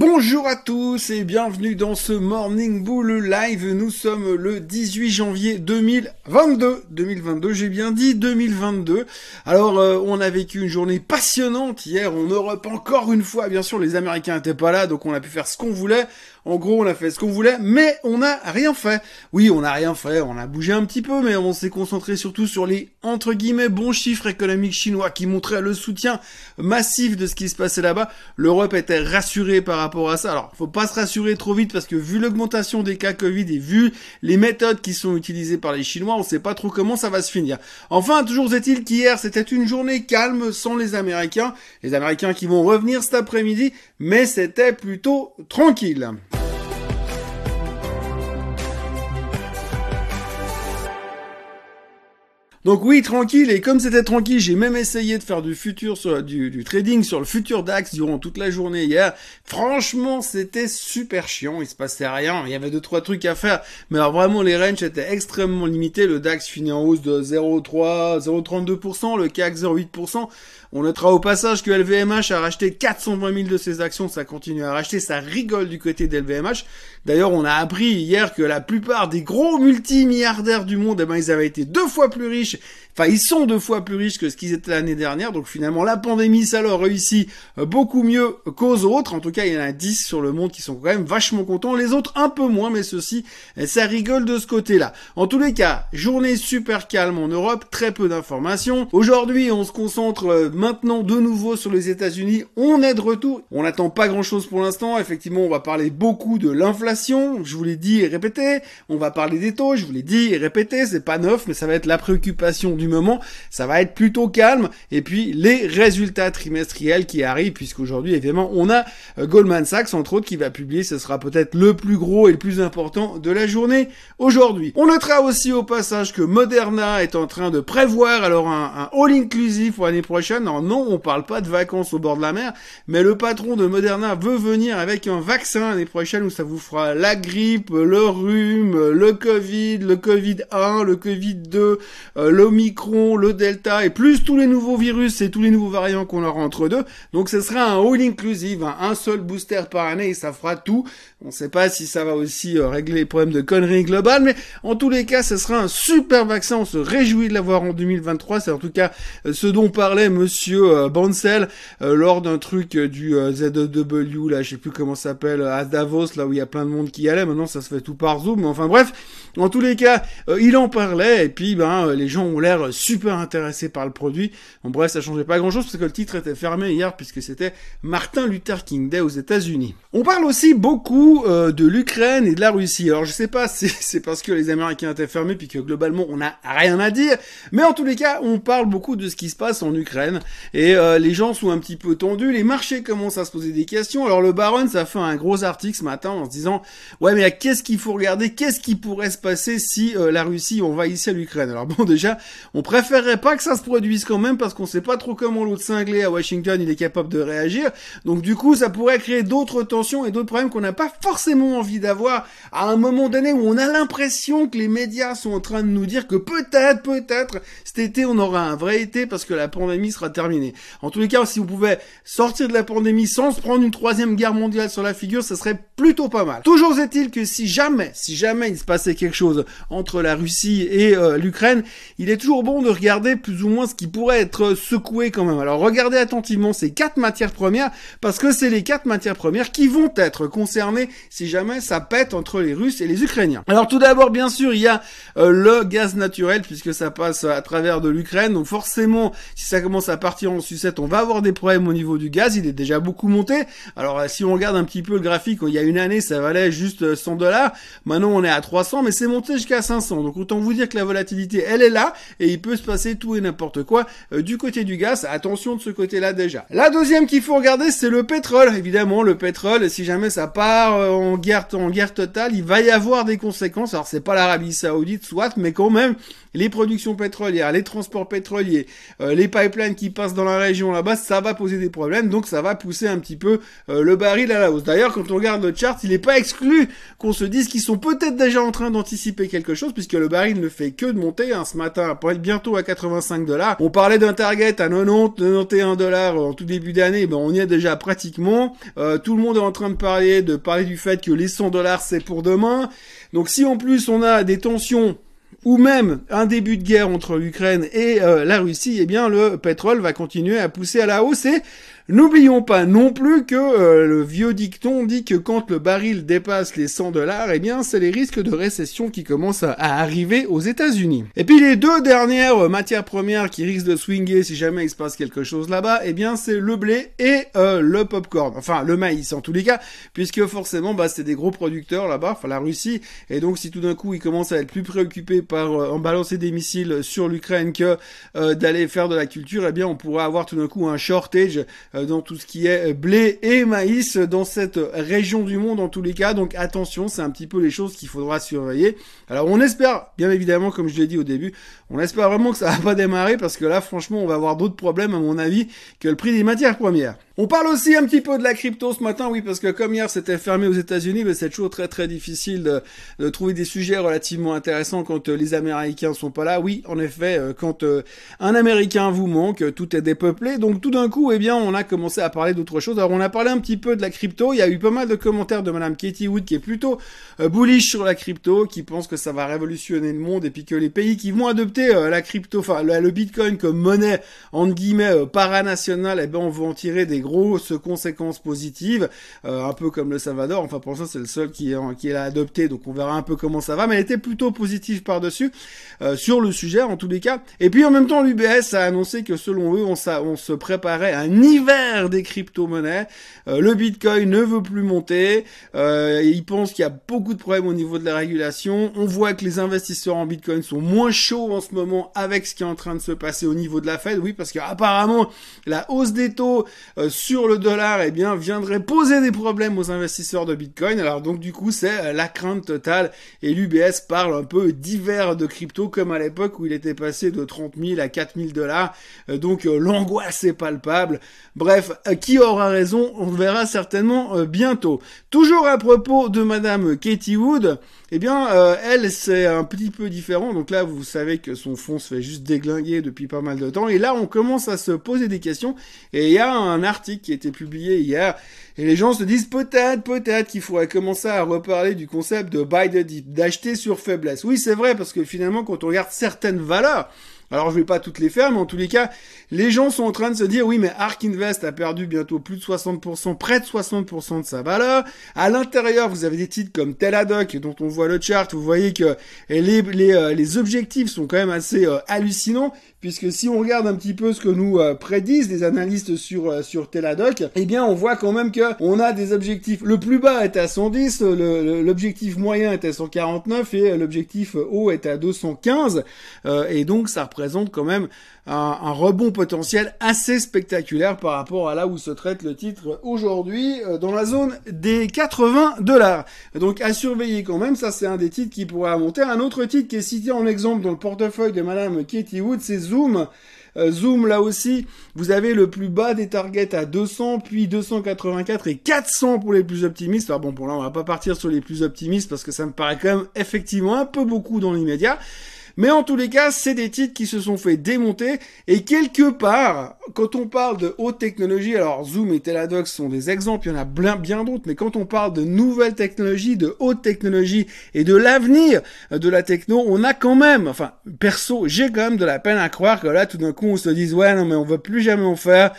Bonjour à tous et bienvenue dans ce Morning Bull Live. Nous sommes le 18 janvier 2022. 2022, j'ai bien dit 2022. Alors, euh, on a vécu une journée passionnante hier en Europe encore une fois. Bien sûr, les Américains n'étaient pas là, donc on a pu faire ce qu'on voulait. En gros, on a fait ce qu'on voulait, mais on n'a rien fait. Oui, on n'a rien fait, on a bougé un petit peu, mais on s'est concentré surtout sur les, entre guillemets, bons chiffres économiques chinois qui montraient le soutien massif de ce qui se passait là-bas. L'Europe était rassurée par rapport à ça. Alors, faut pas se rassurer trop vite parce que vu l'augmentation des cas Covid et vu les méthodes qui sont utilisées par les Chinois, on sait pas trop comment ça va se finir. Enfin, toujours est-il qu'hier, c'était une journée calme sans les Américains. Les Américains qui vont revenir cet après-midi, mais c'était plutôt tranquille. Donc oui, tranquille, et comme c'était tranquille, j'ai même essayé de faire du futur du, trading sur le futur DAX durant toute la journée hier. Franchement, c'était super chiant, il se passait rien, il y avait deux trois trucs à faire, mais alors vraiment les ranges étaient extrêmement limités, le DAX finit en hausse de 0,3, 0,32%, le CAC 0,8%. On notera au passage que LVMH a racheté 420 000 de ses actions, ça continue à racheter, ça rigole du côté d'LVMH. D'ailleurs, on a appris hier que la plupart des gros multimilliardaires du monde, eh ben, ils avaient été deux fois plus riches Enfin, ils sont deux fois plus riches que ce qu'ils étaient l'année dernière. Donc finalement, la pandémie, ça leur réussit euh, beaucoup mieux qu'aux autres. En tout cas, il y en a 10 sur le monde qui sont quand même vachement contents. Les autres, un peu moins, mais ceci, eh, ça rigole de ce côté-là. En tous les cas, journée super calme en Europe, très peu d'informations. Aujourd'hui, on se concentre euh, maintenant de nouveau sur les États-Unis. On est de retour. On n'attend pas grand-chose pour l'instant. Effectivement, on va parler beaucoup de l'inflation. Je vous l'ai dit et répété. On va parler des taux. Je vous l'ai dit et répété. C'est pas neuf, mais ça va être la préoccupation du moment, ça va être plutôt calme. Et puis les résultats trimestriels qui arrivent, puisqu'aujourd'hui évidemment on a euh, Goldman Sachs entre autres qui va publier, ce sera peut-être le plus gros et le plus important de la journée aujourd'hui. On notera aussi au passage que Moderna est en train de prévoir alors un, all inclusive pour l'année prochaine. Alors non, on parle pas de vacances au bord de la mer, mais le patron de Moderna veut venir avec un vaccin l'année prochaine où ça vous fera la grippe, le rhume, le Covid, le Covid 1, le Covid 2, euh, l'Omicron le Delta et plus tous les nouveaux virus et tous les nouveaux variants qu'on aura entre deux. Donc ce sera un all inclusive, hein. un seul booster par année et ça fera tout. On ne sait pas si ça va aussi euh, régler les problèmes de conneries globales, mais en tous les cas, ce sera un super vaccin. On se réjouit de l'avoir en 2023. C'est en tout cas euh, ce dont parlait Monsieur euh, Bancel lors d'un truc du ZW, là, je sais plus comment ça s'appelle, à Davos, là où il y a plein de monde qui allait. Maintenant, ça se fait tout par Zoom. Mais enfin bref, en tous les cas, il en parlait et puis ben les gens ont l'air super intéressé par le produit. En bref, ça changeait pas grand chose parce que le titre était fermé hier puisque c'était Martin Luther King Day aux États-Unis. On parle aussi beaucoup euh, de l'Ukraine et de la Russie. Alors je sais pas si c'est parce que les Américains étaient fermés puis que globalement on n'a rien à dire, mais en tous les cas, on parle beaucoup de ce qui se passe en Ukraine et euh, les gens sont un petit peu tendus, les marchés commencent à se poser des questions. Alors le Baron, ça fait un gros article ce matin en se disant ouais mais qu'est-ce qu'il faut regarder, qu'est-ce qui pourrait se passer si euh, la Russie envahissait l'Ukraine? Alors bon déjà, on préférerait pas que ça se produise quand même parce qu'on sait pas trop comment l'autre cinglé à Washington il est capable de réagir. Donc du coup, ça pourrait créer d'autres tensions et d'autres problèmes qu'on n'a pas forcément envie d'avoir à un moment donné où on a l'impression que les médias sont en train de nous dire que peut-être, peut-être, cet été on aura un vrai été parce que la pandémie sera terminée. En tous les cas, si on pouvait sortir de la pandémie sans se prendre une troisième guerre mondiale sur la figure, ça serait plutôt pas mal. Toujours est-il que si jamais, si jamais il se passait quelque chose entre la Russie et euh, l'Ukraine, il est toujours bon de regarder plus ou moins ce qui pourrait être secoué quand même. Alors regardez attentivement ces quatre matières premières parce que c'est les quatre matières premières qui vont être concernées si jamais ça pète entre les Russes et les Ukrainiens. Alors tout d'abord bien sûr il y a euh, le gaz naturel puisque ça passe à travers de l'Ukraine donc forcément si ça commence à partir en sucette on va avoir des problèmes au niveau du gaz il est déjà beaucoup monté. Alors euh, si on regarde un petit peu le graphique il y a une année ça valait juste 100 dollars maintenant on est à 300 mais c'est monté jusqu'à 500 donc autant vous dire que la volatilité elle est là et il peut se passer tout et n'importe quoi euh, du côté du gaz. Attention de ce côté-là déjà. La deuxième qu'il faut regarder, c'est le pétrole. Évidemment, le pétrole, si jamais ça part euh, en guerre, en guerre totale, il va y avoir des conséquences. Alors c'est pas l'Arabie Saoudite, soit, mais quand même, les productions pétrolières, les transports pétroliers, euh, les pipelines qui passent dans la région là-bas, ça va poser des problèmes, donc ça va pousser un petit peu euh, le baril à la hausse. D'ailleurs, quand on regarde le chart, il n'est pas exclu qu'on se dise qu'ils sont peut-être déjà en train d'anticiper quelque chose, puisque le baril ne fait que de monter. Hein, ce matin, pour être bientôt à 85 dollars. On parlait d'un target à 90, 91 dollars en tout début d'année, ben on y est déjà pratiquement. Euh, tout le monde est en train de parler, de parler du fait que les 100 dollars c'est pour demain. Donc si en plus on a des tensions ou même un début de guerre entre l'Ukraine et euh, la Russie, eh bien le pétrole va continuer à pousser à la hausse et N'oublions pas non plus que euh, le vieux dicton dit que quand le baril dépasse les 100 dollars, eh bien c'est les risques de récession qui commencent à, arriver aux États-Unis. Et puis les deux dernières euh, matières premières qui risquent de swinger si jamais il se passe quelque chose là-bas, eh bien c'est le blé et euh, le popcorn, enfin le maïs en tous les cas, puisque forcément bah c'est des gros producteurs là-bas, enfin la Russie, et donc si tout d'un coup ils commencent à être plus préoccupés par en balancer des missiles sur l'Ukraine que d'aller faire de la culture, eh bien on pourrait avoir tout d'un coup un shortage dans tout ce qui est blé et maïs dans cette région du monde en tous les cas. Donc attention, c'est un petit peu les choses qu'il faudra surveiller. Alors on espère, bien évidemment, comme je l'ai dit au début, on espère vraiment que ça va pas démarrer parce que là, franchement, on va avoir d'autres problèmes à mon avis que le prix des matières premières. On parle aussi un petit peu de la crypto ce matin, oui, parce que comme hier c'était fermé aux États-Unis, mais c'est toujours très très difficile de, trouver des sujets relativement intéressants quand euh, les Américains sont pas là. Oui, en effet, euh, quand euh, un Américain vous manque, tout est dépeuplé. Donc tout d'un coup, eh bien, on a commencé à parler d'autre chose. Alors on a parlé un petit peu de la crypto. Il y a eu pas mal de commentaires de Madame Katie Wood qui est plutôt bullish sur la crypto, qui pense que ça va révolutionner le monde et puis que les pays qui vont adopter la crypto, enfin le, Bitcoin comme monnaie entre guillemets paranationale, eh ben on va en tirer des grosses conséquences positives, euh, un peu comme le Salvador. Enfin, pour ça, c'est le seul qui, qui l'a adopté, donc on verra un peu comment ça va. Mais elle était plutôt positive par-dessus euh, sur le sujet, en tous les cas. Et puis en même temps, l'UBS a annoncé que selon eux, on, se préparait un hiver des crypto-monnaies. Euh, le Bitcoin ne veut plus monter. Euh, ils pensent qu'il y a beaucoup de problèmes au niveau de la régulation. On voit que les investisseurs en Bitcoin sont moins chauds en ce moment avec ce qui est en train de se passer au niveau de la Fed. Oui, parce qu'apparemment, la hausse des taux sur le dollar, eh bien, viendrait poser des problèmes aux investisseurs de Bitcoin. Alors donc du coup, c'est euh, la crainte totale. Et l'UBS parle un peu d'hiver de crypto, comme à l'époque où il était passé de 30 000 à 4 000 dollars. Euh, donc euh, l'angoisse est palpable. Bref, qui aura raison On verra certainement bientôt. Toujours à propos de Madame Katie Wood. Eh bien, euh, elle, c'est un petit peu différent. Donc là, vous savez que son fond se fait juste déglinguer depuis pas mal de temps. Et là, on commence à se poser des questions. Et il y a un article qui a été publié hier. Et les gens se disent peut-être, peut-être qu'il faudrait commencer à reparler du concept de buy the dip, d'acheter sur faiblesse. Oui, c'est vrai, parce que finalement, quand on regarde certaines valeurs, alors je vais pas toutes les faire, mais en tous les cas, les gens sont en train de se dire oui, mais Ark Invest a perdu bientôt plus de 60%, près de 60% de sa valeur. À l'intérieur, vous avez des titres comme Teladoc dont on voit le chart. Vous voyez que les euh, objectifs sont quand même assez euh, hallucinants puisque si on regarde un petit peu ce que nous euh, prédisent les analystes sur euh, sur Teladoc, eh bien on voit quand même que on a des objectifs. Le plus bas est à 110, l'objectif moyen est à 149 et l'objectif haut est à 215 euh, et donc ça représente quand même un, rebond potentiel assez spectaculaire par rapport à là où se traite le titre aujourd'hui dans la zone des 80 dollars. Donc à surveiller quand même, ça c'est un des titres qui pourrait monter. Un autre titre qui est cité en exemple dans le portefeuille de Madame Katie Wood, c'est Zoom. Euh, Zoom, là aussi, vous avez le plus bas des targets à 200, puis 284 et 400 pour les plus optimistes. Alors bon, pour là, on va pas partir sur les plus optimistes parce que ça me paraît quand même effectivement un peu beaucoup dans l'immédiat. Mais en tous les cas, c'est des titres qui se sont fait démonter. Et quelque part, quand on parle de haute technologie, alors Zoom et Teladoc sont des exemples, il y en a bien, d'autres, mais quand on parle de nouvelles technologies, de haute technologie et de l'avenir de la techno, on a quand même, enfin, perso, j'ai quand même de la peine à croire que là, tout d'un coup, on se dise, ouais, non, mais on va plus jamais en faire.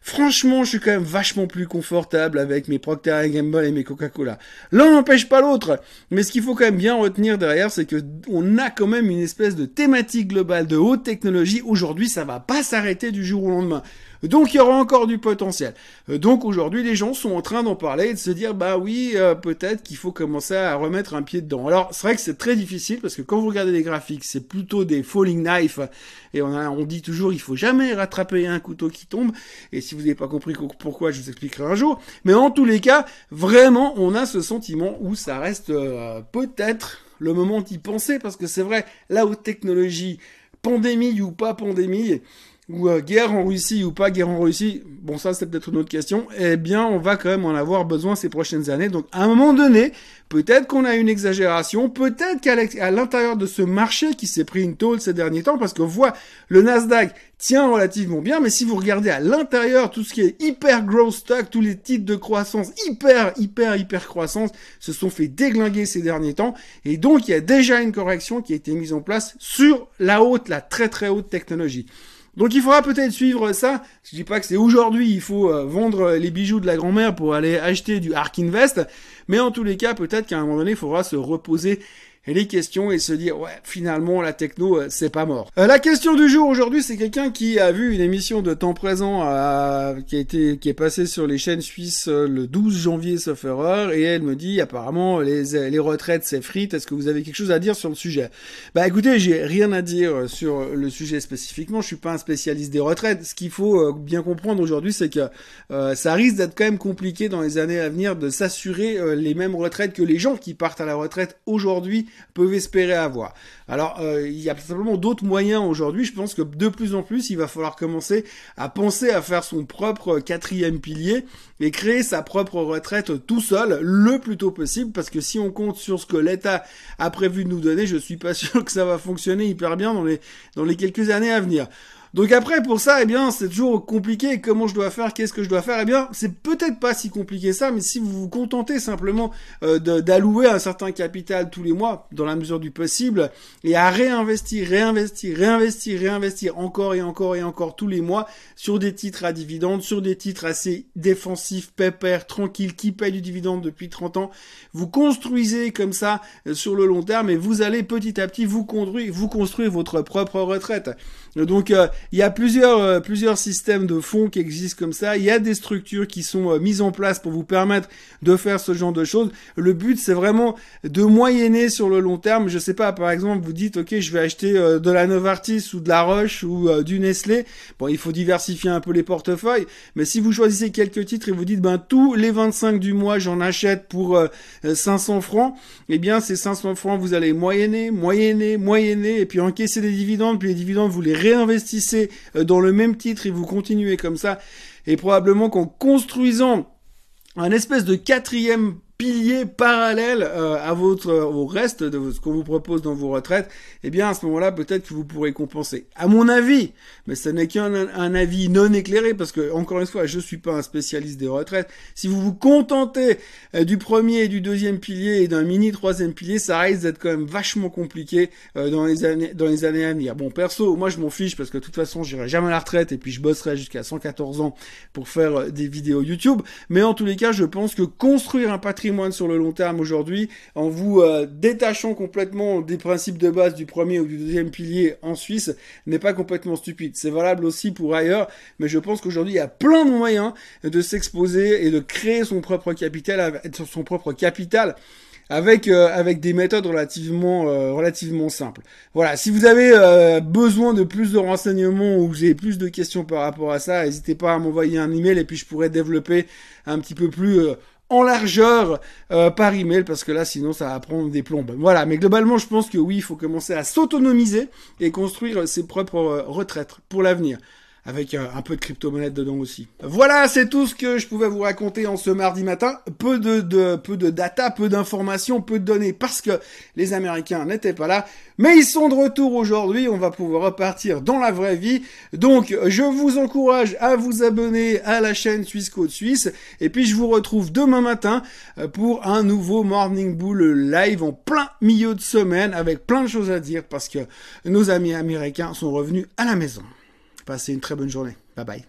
Franchement, je suis quand même vachement plus confortable avec mes Procter Gamble et mes Coca-Cola. L'un n'empêche pas l'autre. Mais ce qu'il faut quand même bien retenir derrière, c'est que on a quand même une espèce de thématique globale de haute technologie. Aujourd'hui, ça va pas s'arrêter du jour au lendemain. Donc il y aura encore du potentiel. Euh, donc aujourd'hui les gens sont en train d'en parler et de se dire bah oui euh, peut-être qu'il faut commencer à remettre un pied dedans. Alors c'est vrai que c'est très difficile parce que quand vous regardez les graphiques c'est plutôt des falling knives et on, a, on dit toujours il faut jamais rattraper un couteau qui tombe et si vous n'avez pas compris pourquoi je vous expliquerai un jour. Mais en tous les cas vraiment on a ce sentiment où ça reste euh, peut-être le moment d'y penser parce que c'est vrai, la haute technologie, pandémie ou pas pandémie, ou euh, guerre en Russie ou pas guerre en Russie, bon ça c'est peut-être une autre question, eh bien on va quand même en avoir besoin ces prochaines années. Donc à un moment donné, peut-être qu'on a une exagération, peut-être qu'à l'intérieur de ce marché qui s'est pris une tôle ces derniers temps, parce qu'on voit le Nasdaq tient relativement bien, mais si vous regardez à l'intérieur tout ce qui est hyper growth stock, tous les titres de croissance hyper, hyper, hyper croissance se sont fait déglinguer ces derniers temps, et donc il y a déjà une correction qui a été mise en place sur la haute, la très très haute technologie. Donc il faudra peut-être suivre ça. Je dis pas que c'est aujourd'hui, il faut euh, vendre les bijoux de la grand-mère pour aller acheter du Ark Invest, mais en tous les cas, peut-être qu'à un moment donné, il faudra se reposer les questions et se dire ouais finalement la techno euh, c'est pas mort. Euh, la question du jour aujourd'hui c'est quelqu'un qui a vu une émission de temps présent euh, qui a été qui est passée sur les chaînes suisses le 12 janvier sauf erreur et elle me dit apparemment les les retraites c'est frites. Est-ce que vous avez quelque chose à dire sur le sujet? Bah écoutez j'ai rien à dire sur le sujet spécifiquement. Je suis pas un spécialiste des retraites. Ce qu'il faut bien comprendre aujourd'hui c'est que ça risque d'être quand même compliqué dans les années à venir de s'assurer les mêmes retraites que les gens qui partent à la retraite aujourd'hui peuvent espérer avoir. Alors, euh, il y a simplement d'autres moyens aujourd'hui. Je pense que de plus en plus, il va falloir commencer à penser à faire son propre quatrième pilier et créer sa propre retraite tout seul le plus tôt possible. Parce que si on compte sur ce que l'État a prévu de nous donner, je suis pas sûr que ça va fonctionner hyper bien dans les dans les quelques années à venir. Donc après, pour ça, eh bien, c'est toujours compliqué. Comment je dois faire? Qu'est-ce que je dois faire? Eh bien, c'est peut-être pas si compliqué ça, mais si vous vous contentez simplement euh, d'allouer un certain capital tous les mois, dans la mesure du possible, et à réinvestir, réinvestir, réinvestir, réinvestir encore et encore et encore tous les mois sur des titres à dividendes, sur des titres assez défensifs, pépères, tranquilles, qui payent du dividende depuis 30 ans, vous construisez comme ça euh, sur le long terme, et vous allez petit à petit vous construire, vous construire votre propre retraite. Donc, euh, il y a plusieurs, euh, plusieurs systèmes de fonds qui existent comme ça. Il y a des structures qui sont euh, mises en place pour vous permettre de faire ce genre de choses. Le but, c'est vraiment de moyenner sur le long terme. Je sais pas, par exemple, vous dites, OK, je vais acheter euh, de la Novartis ou de la Roche ou du Nestlé. Bon, il faut diversifier un peu les portefeuilles. Mais si vous choisissez quelques titres et vous dites, ben, tous les 25 du mois, j'en achète pour 500 francs, eh bien, ces 500 francs, vous allez moyenner, moyenner, moyenner, et puis encaisser des dividendes, puis les dividendes, vous les réinvestissez euh, dans le même titre et vous continuez comme ça. Et probablement qu'en construisant un espèce de quatrième pilier parallèle euh, à votre au reste de ce qu'on vous propose dans vos retraites, eh bien à ce moment-là peut-être que vous pourrez compenser. À mon avis, mais ce n'est qu'un un avis non éclairé parce que encore une fois, je suis pas un spécialiste des retraites. Si vous vous contentez euh, du premier et du deuxième pilier et d'un mini troisième pilier, ça risque d'être quand même vachement compliqué euh, dans les années dans les années à venir. Bon, perso, moi je m'en fiche parce que de toute façon, j'irai jamais à la retraite et puis je bosserai jusqu'à 114 ans pour faire des vidéos YouTube, mais en tous les cas, je pense que construire un patrimoine sur le long terme aujourd'hui, en vous euh, détachant complètement des principes de base du premier ou du deuxième pilier en Suisse, n'est pas complètement stupide. C'est valable aussi pour ailleurs, mais je pense qu'aujourd'hui, il y a plein de moyens de s'exposer et de créer son propre capital, son propre capital avec euh, avec des méthodes relativement euh, relativement simples. Voilà, si vous avez besoin de plus de renseignements ou vous plus de questions par rapport à ça, n'hésitez pas à m'envoyer un email et puis je pourrais développer un petit peu plus en largeur euh, par email parce que là sinon ça va prendre des plombes. Voilà, mais globalement je pense que oui, il faut commencer à s'autonomiser et construire ses propres euh, retraites pour l'avenir avec euh, un peu de crypto-monnaie dedans aussi. Voilà, c'est tout ce que je pouvais vous raconter en ce mardi matin. Peu de, peu de data, peu d'informations, peu de données parce que les Américains n'étaient pas là. Mais ils sont de retour aujourd'hui. On va pouvoir repartir dans la vraie vie. Donc, je vous encourage à vous abonner à la chaîne Suisse Code Suisse. Et puis, je vous retrouve demain matin euh, pour un nouveau Morning Bull live en plein milieu de semaine avec plein de choses à dire parce que nos amis américains sont revenus à la maison. Passez une très bonne journée. Bye bye.